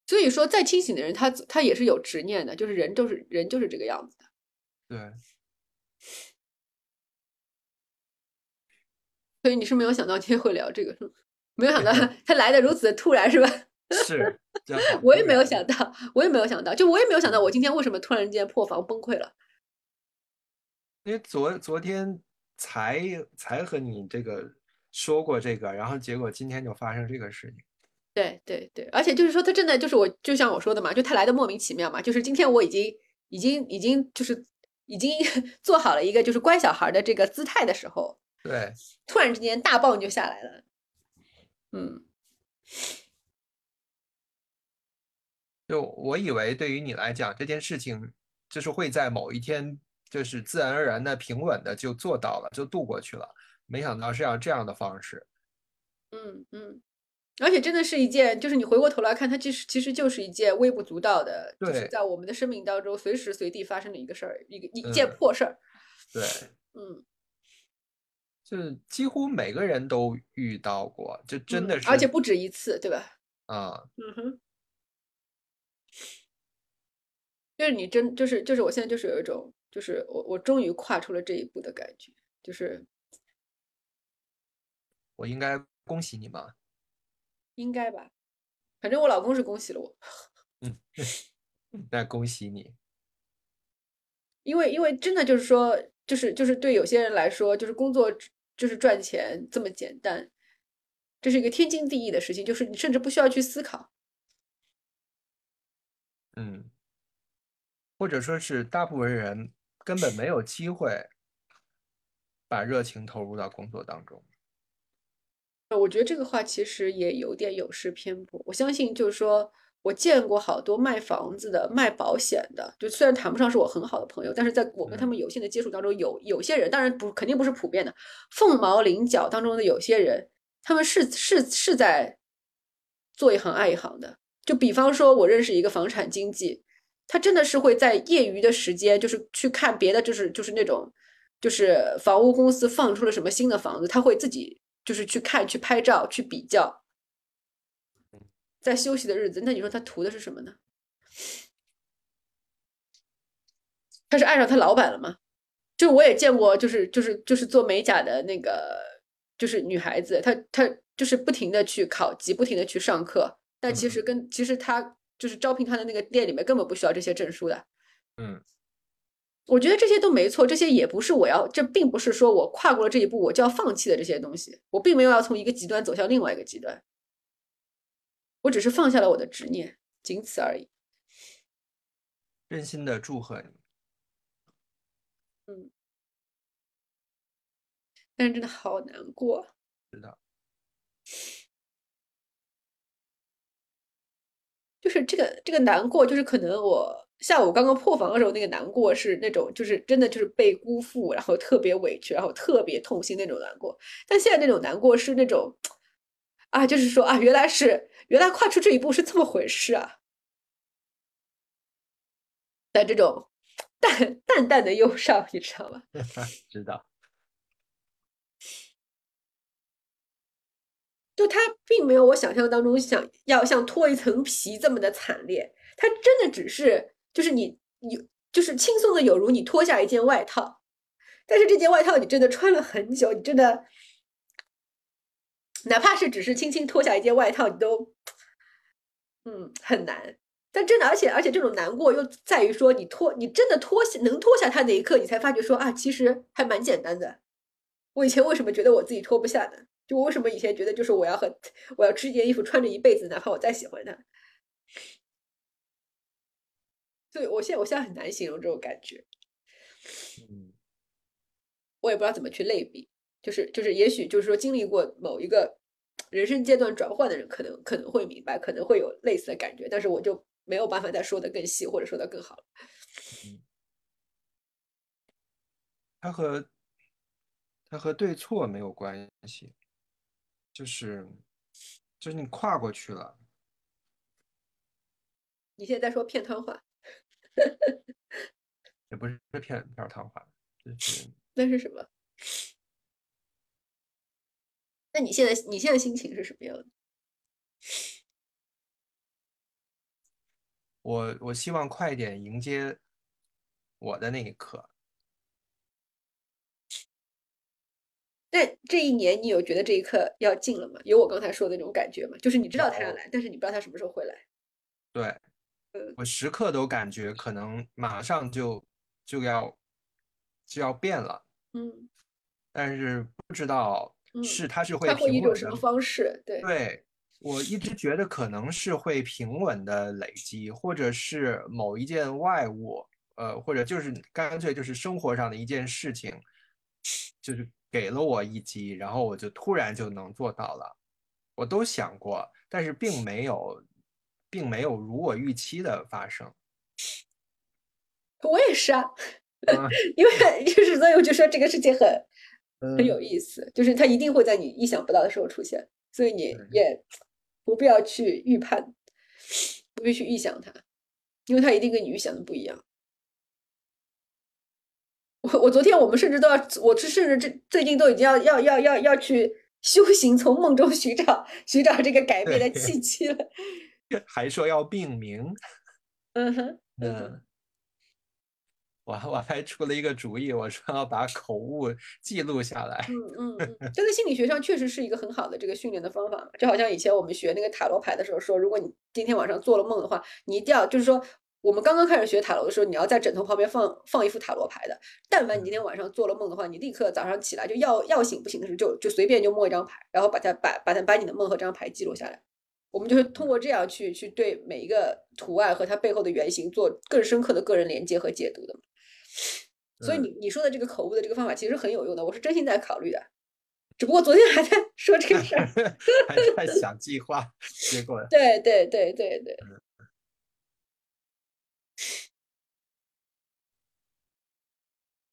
所以说，再清醒的人，他他也是有执念的，就是人就是人就是这个样子的。对，所以你是没有想到今天会聊这个，是吗？没有想到 <laughs> 他来的如此的突然，是吧？是，<laughs> 我也没有想到，我也没有想到，就我也没有想到，我今天为什么突然间破防崩溃了？因为昨昨天才才和你这个说过这个，然后结果今天就发生这个事情。对对对，而且就是说，他真的就是我，就像我说的嘛，就他来的莫名其妙嘛。就是今天我已经已经已经就是已经 <laughs> 做好了一个就是乖小孩的这个姿态的时候，对，突然之间大棒就下来了。嗯，就我以为对于你来讲，这件事情就是会在某一天就是自然而然的、平稳的就做到了，就度过去了。没想到是要这样的方式。嗯嗯，而且真的是一件，就是你回过头来看，它其实其实就是一件微不足道的，就是在我们的生命当中随时随地发生的一个事儿，一个一件嗯破事儿。对，嗯，就是几乎每个人都遇到过，就真嗯的是，而且不止一次，对吧？啊，嗯哼，就是你真就是就是我现在就是有一种，就是我我终于跨出了这一步的感觉，就是我应该恭喜你吗？应该吧，反正我老公是恭喜了我，嗯 <laughs> 那恭喜你。因为因为真的就是说，就是就是对有些人来说，就是工作就是赚钱这么简单，这是一个天经地义的事情，就是你甚至不需要去思考。嗯，或者说是大部分人根本没有机会把热情投入到工作当中。呃我觉得这个话其实也有点有失偏颇。我相信，就是说我见过好多卖房子的、卖保险的，就虽然谈不上是我很好的朋友，但是在我跟他们有限的接触当中，有有些人，当然不肯定不是普遍的，凤毛麟角当中的有些人，他们是是是在做一行爱一行的。就比方说，我认识一个房产经纪，他真的是会在业余的时间，就是去看别的，就是就是那种，就是房屋公司放出了什么新的房子，他会自己就是去看、去拍照、去比较。在休息的日子，那你说他图的是什么呢？他是爱上他老板了吗？就我也见过，就是就是就是做美甲的那个，就是女孩子，她她就是不停的去考级，不停的去上课，但其实跟其实她就是招聘她的那个店里面根本不需要这些证书的。嗯，我觉得这些都没错，这些也不是我要，这并不是说我跨过了这一步我就要放弃的这些东西，我并没有要从一个极端走向另外一个极端。我只是放下了我的执念，仅此而已。真心的祝贺你。嗯，但是真的好难过。知道。就是这个这个难过，就是可能我下午刚刚破防的时候，那个难过是那种，就是真的就是被辜负，然后特别委屈，然后特别痛心那种难过。但现在那种难过是那种，啊，就是说啊，原来是。原来跨出这一步是这么回事啊！的这种淡淡淡的忧伤，你知道吗？<laughs> 知道。就他并没有我想象当中想要像脱一层皮这么的惨烈，他真的只是就是你你就是轻松的有如你脱下一件外套，但是这件外套你真的穿了很久，你真的。哪怕是只是轻轻脱下一件外套，你都，嗯，很难。但真的，而且而且这种难过又在于说，你脱，你真的脱下能脱下它那一刻，你才发觉说啊，其实还蛮简单的。我以前为什么觉得我自己脱不下呢？就我为什么以前觉得就是我要和我要这件衣服穿着一辈子，哪怕我再喜欢它。对我现在我现在很难形容这种感觉。嗯，我也不知道怎么去类比。就是就是，也许就是说，经历过某一个人生阶段转换的人，可能可能会明白，可能会有类似的感觉，但是我就没有办法再说的更细，或者说的更好了。嗯，他和他和对错没有关系，就是就是你跨过去了。你现在在说片汤话？也不是片片汤话，就是那是什么？那你现在你现在心情是什么样的？<laughs> 我我希望快点迎接我的那一刻。那这一年你有觉得这一刻要近了吗？有我刚才说的那种感觉吗？就是你知道他要来，但是你不知道他什么时候会来。对，我时刻都感觉可能马上就就要就要变了。嗯，但是不知道。是，它是会以一种什么方式？对，对我一直觉得可能是会平稳的累积，或者是某一件外物，呃，或者就是干脆就是生活上的一件事情，就是给了我一击，然后我就突然就能做到了。我都想过，但是并没有，并没有如我预期的发生。我也是啊，<laughs> 因为 <laughs> 就是所以我就说这个事情很。很有意思，就是它一定会在你意想不到的时候出现，所以你也不必要去预判，不必去预想它，因为它一定跟你预想的不一样。我我昨天我们甚至都要，我是甚至这最近都已经要要要要要去修行，从梦中寻找寻找这个改变的契机了。还说要命名，嗯哼，嗯。我我还出了一个主意，我说要把口误记录下来。<laughs> 嗯嗯，这在心理学上确实是一个很好的这个训练的方法。就好像以前我们学那个塔罗牌的时候说，如果你今天晚上做了梦的话，你一定要就是说，我们刚刚开始学塔罗的时候，你要在枕头旁边放放一副塔罗牌的。但凡你今天晚上做了梦的话，你立刻早上起来就要要醒不醒的时候，就就随便就摸一张牌，然后把它把把它把你的梦和这张牌记录下来。我们就是通过这样去去对每一个图案和它背后的原型做更深刻的个人连接和解读的。所以你你说的这个口误的这个方法其实很有用的，我是真心在考虑的，只不过昨天还在 <laughs> 说这个事儿，<laughs> 还在想计划，结果 <laughs> 对对对对对，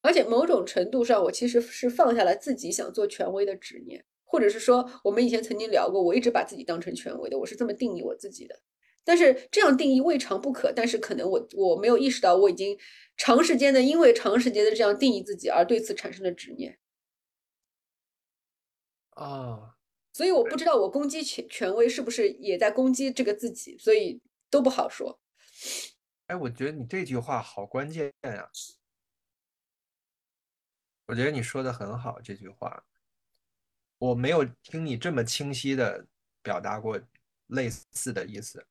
而且某种程度上，我其实是放下了自己想做权威的执念，或者是说，我们以前曾经聊过，我一直把自己当成权威的，我是这么定义我自己的。但是这样定义未尝不可，但是可能我我没有意识到，我已经长时间的因为长时间的这样定义自己而对此产生了执念。啊，所以我不知道我攻击权权威是不是也在攻击这个自己，所以都不好说。哎，我觉得你这句话好关键呀！我觉得你说的很好，这句话我没有听你这么清晰的表达过类似的意思。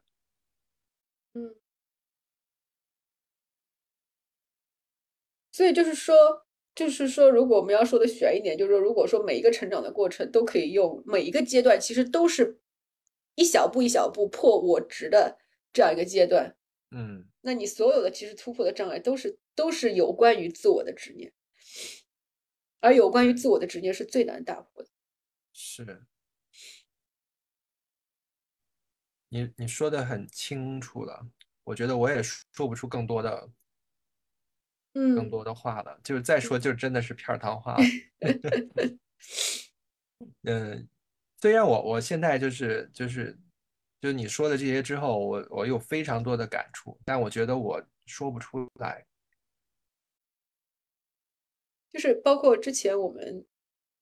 嗯，所以就是说，就是说，如果我们要说的悬一点，就是说，如果说每一个成长的过程都可以用每一个阶段，其实都是一小步一小步破我执的这样一个阶段，嗯，那你所有的其实突破的障碍都是都是有关于自我的执念，而有关于自我的执念是最难打破的。是。你你说的很清楚了，我觉得我也说不出更多的，嗯，更多的话了。就是再说，就真的是片儿汤话了。<laughs> <laughs> 嗯，虽然我我现在就是就是就你说的这些之后，我我有非常多的感触，但我觉得我说不出来。就是包括之前我们。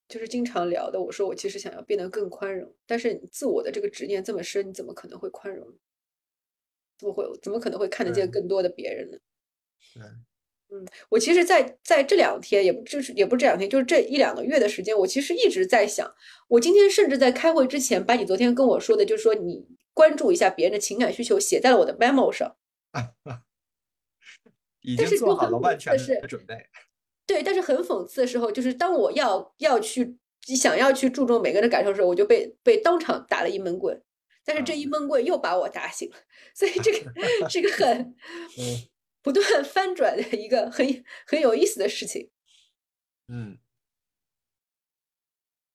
就是经常聊的，我说我其实想要变得更宽容，但是你自我的这个执念这么深，你怎么可能会宽容？怎么会？怎么可能会看得见更多的别人呢？对，嗯，我其实在在这两天，也不就是也不是这两天，就是这一两个月的时间，我其实一直在想，我今天甚至在开会之前，把你昨天跟我说的，就是说你关注一下别人的情感需求，写在了我的 memo 上，<laughs> 已经做好了万全的准备。对，但是很讽刺的时候，就是当我要要去想要去注重每个人的感受的时候，我就被被当场打了一闷棍。但是这一闷棍又把我打醒了，<laughs> 所以这个是个 <laughs> 很不断翻转的一个很很有意思的事情。嗯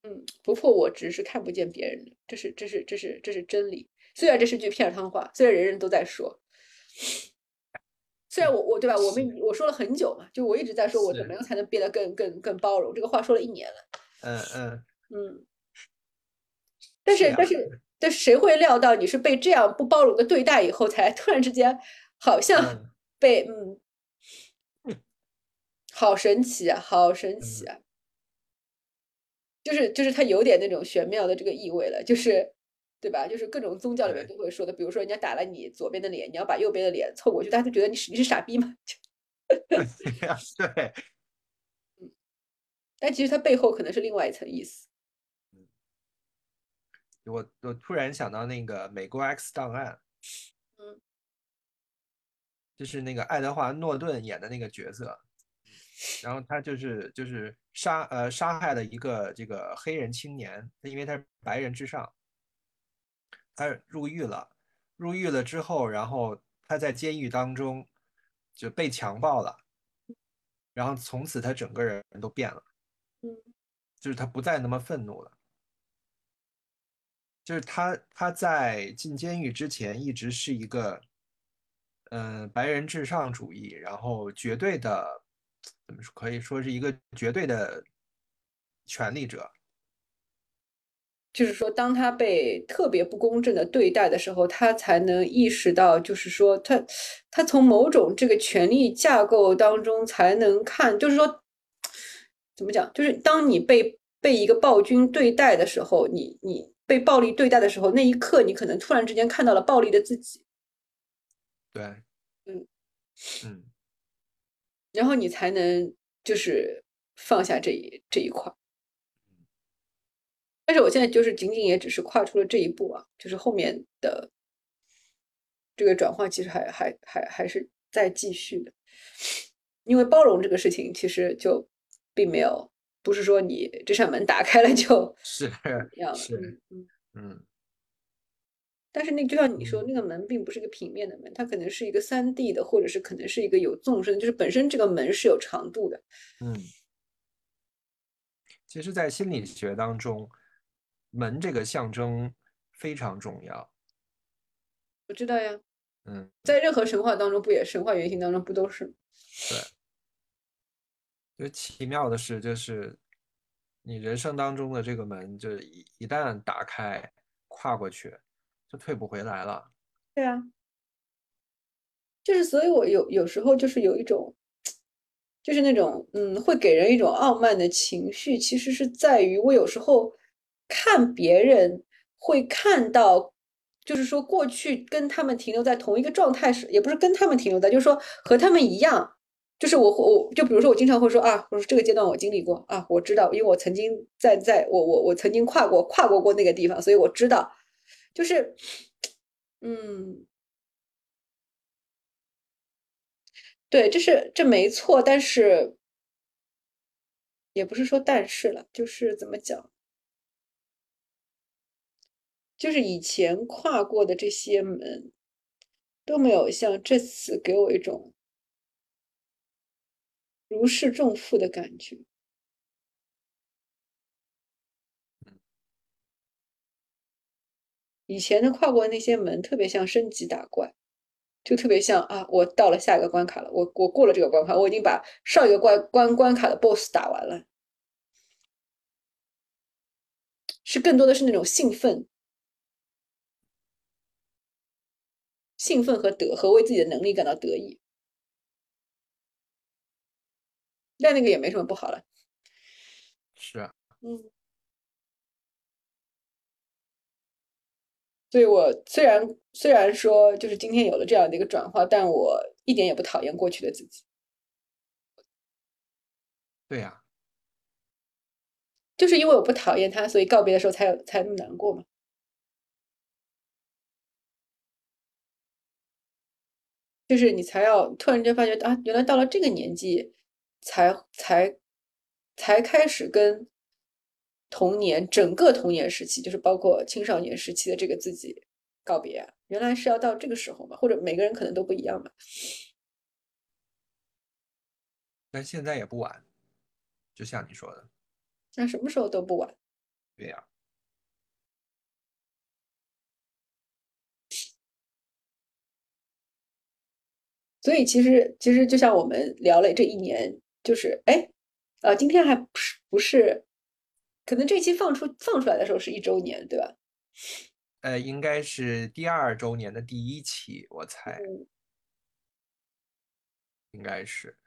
嗯，不破我执是看不见别人的，这是这是这是这是真理。虽然这是句片儿汤话，虽然人人都在说。虽然我我对吧，我们我说了很久嘛，就我一直在说，我怎么样才能变得更更更包容？这个话说了一年了。嗯嗯嗯。但是但是但是谁会料到你是被这样不包容的对待以后，才突然之间好像被嗯，好神奇啊，好神奇啊！就是就是它有点那种玄妙的这个意味了，就是。对吧？就是各种宗教里面都会说的，比如说人家打了你左边的脸，你要把右边的脸凑过去，大家都觉得你是你是傻逼吗？<laughs> <laughs> 对，嗯，<laughs> 但其实它背后可能是另外一层意思。我我突然想到那个《美国 X 档案》，嗯，就是那个爱德华诺顿演的那个角色，然后他就是就是杀呃杀害了一个这个黑人青年，因为他是白人至上。他入狱了，入狱了之后，然后他在监狱当中就被强暴了，然后从此他整个人都变了，嗯，就是他不再那么愤怒了，就是他他在进监狱之前一直是一个，嗯，白人至上主义，然后绝对的怎么说可以说是一个绝对的权力者。就是说，当他被特别不公正的对待的时候，他才能意识到，就是说，他他从某种这个权力架构当中才能看，就是说，怎么讲？就是当你被被一个暴君对待的时候，你你被暴力对待的时候，那一刻，你可能突然之间看到了暴力的自己。对，嗯嗯，然后你才能就是放下这一这一块。但是我现在就是仅仅也只是跨出了这一步啊，就是后面的这个转化其实还还还还是在继续的，因为包容这个事情其实就并没有，不是说你这扇门打开了就 <laughs> 是一样是嗯嗯，但是那就像你说，那个门并不是一个平面的门，它可能是一个三 D 的，或者是可能是一个有纵深，就是本身这个门是有长度的。嗯，其实，在心理学当中。门这个象征非常重要，我知道呀。嗯，在任何神话当中，不也神话原型当中不都是？对。就奇妙的是，就是你人生当中的这个门，就一一旦打开，跨过去，就退不回来了。对啊，就是所以，我有有时候就是有一种，就是那种嗯，会给人一种傲慢的情绪，其实是在于我有时候看别人会看到，就是说过去跟他们停留在同一个状态时，也不是跟他们停留在，就是说和他们一样。就是我我就比如说我经常会说啊，我说这个阶段我经历过啊，我知道，因为我曾经在在我我我曾经跨过跨过过那个地方，所以我知道，就是嗯，对，这是这没错，但是也不是说但是了，就是怎么讲，就是以前跨过的这些门都没有像这次给我一种。如释重负的感觉。以前的跨过那些门，特别像升级打怪，就特别像啊，我到了下一个关卡了，我我过了这个关卡，我已经把上一个关关关卡的 BOSS 打完了，是更多的是那种兴奋、兴奋和得和为自己的能力感到得意。但那个也没什么不好了，是啊，嗯，所以我虽然虽然说就是今天有了这样的一个转化，但我一点也不讨厌过去的自己。对呀，就是因为我不讨厌他，所以告别的时候才有才那么难过嘛。就是你才要突然间发觉啊，原来到了这个年纪。才才才开始跟童年整个童年时期，就是包括青少年时期的这个自己告别。原来是要到这个时候嘛？或者每个人可能都不一样吧。但现在也不晚，就像你说的。那什么时候都不晚。对呀。所以其实其实就像我们聊了这一年。就是哎，呃，今天还不是不是，可能这期放出放出来的时候是一周年，对吧？呃，应该是第二周年的第一期，我猜，应该是。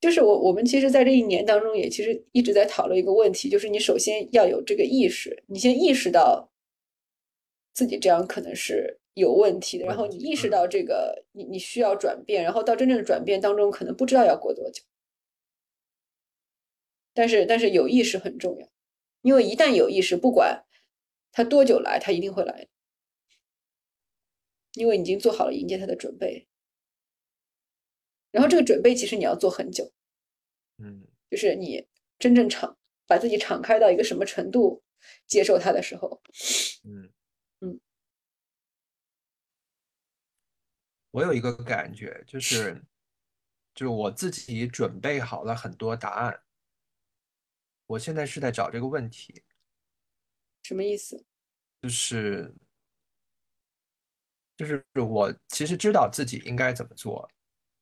就是我我们其实，在这一年当中，也其实一直在讨论一个问题，就是你首先要有这个意识，你先意识到自己这样可能是。有问题的，然后你意识到这个，你你需要转变，然后到真正的转变当中，可能不知道要过多久。但是，但是有意识很重要，因为一旦有意识，不管他多久来，他一定会来，因为已经做好了迎接他的准备。然后这个准备其实你要做很久，嗯，就是你真正敞把自己敞开到一个什么程度接受他的时候，嗯。我有一个感觉，就是，就是我自己准备好了很多答案，我现在是在找这个问题，什么意思？就是，就是我其实知道自己应该怎么做，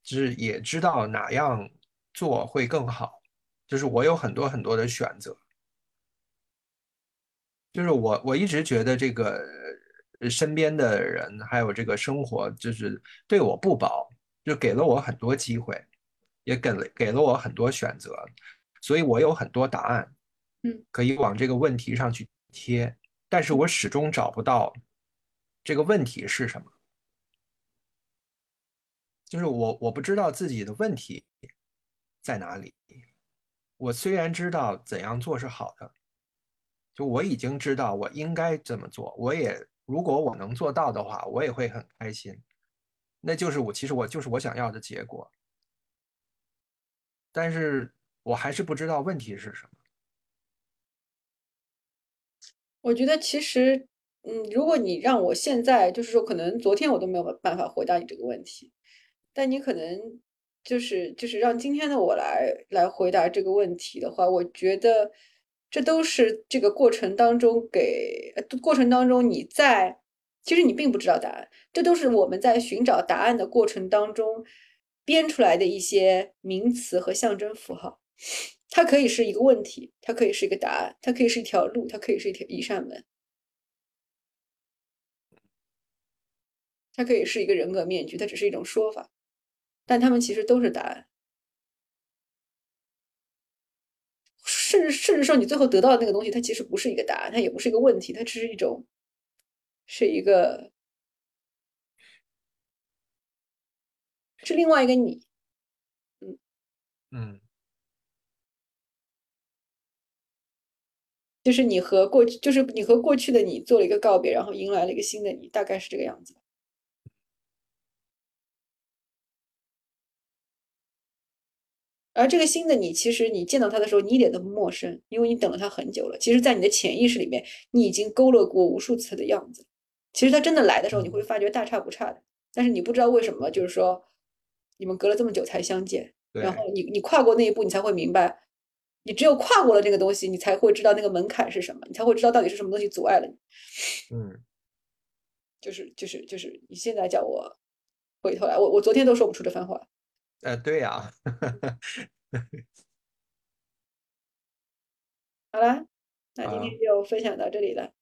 就是也知道哪样做会更好，就是我有很多很多的选择，就是我我一直觉得这个。身边的人还有这个生活，就是对我不薄，就给了我很多机会，也给了给了我很多选择，所以我有很多答案，嗯，可以往这个问题上去贴，但是我始终找不到这个问题是什么，就是我我不知道自己的问题在哪里。我虽然知道怎样做是好的，就我已经知道我应该怎么做，我也。如果我能做到的话，我也会很开心。那就是我，其实我就是我想要的结果。但是我还是不知道问题是什么。我觉得其实，嗯，如果你让我现在，就是说，可能昨天我都没有办法回答你这个问题，但你可能就是就是让今天的我来来回答这个问题的话，我觉得。这都是这个过程当中给过程当中你在其实你并不知道答案，这都是我们在寻找答案的过程当中编出来的一些名词和象征符号。它可以是一个问题，它可以是一个答案，它可以是一条路，它可以是一条一扇门。它可以是一个人格面具，它只是一种说法，但它们其实都是答案。甚至甚至说，你最后得到的那个东西，它其实不是一个答案，它也不是一个问题，它只是一种，是一个，是另外一个你。嗯嗯，就是你和过去，就是你和过去的你做了一个告别，然后迎来了一个新的你，大概是这个样子。而这个新的你，其实你见到他的时候，你一点都不陌生，因为你等了他很久了。其实，在你的潜意识里面，你已经勾勒过无数次的样子。其实他真的来的时候，你会发觉大差不差的。但是你不知道为什么，就是说你们隔了这么久才相见，然后你你跨过那一步，你才会明白，你只有跨过了那个东西，你才会知道那个门槛是什么，你才会知道到底是什么东西阻碍了你。嗯，就是就是就是你现在叫我回头来，我我昨天都说不出这番话。呃，对呀。<laughs> 好了，那今天就分享到这里了。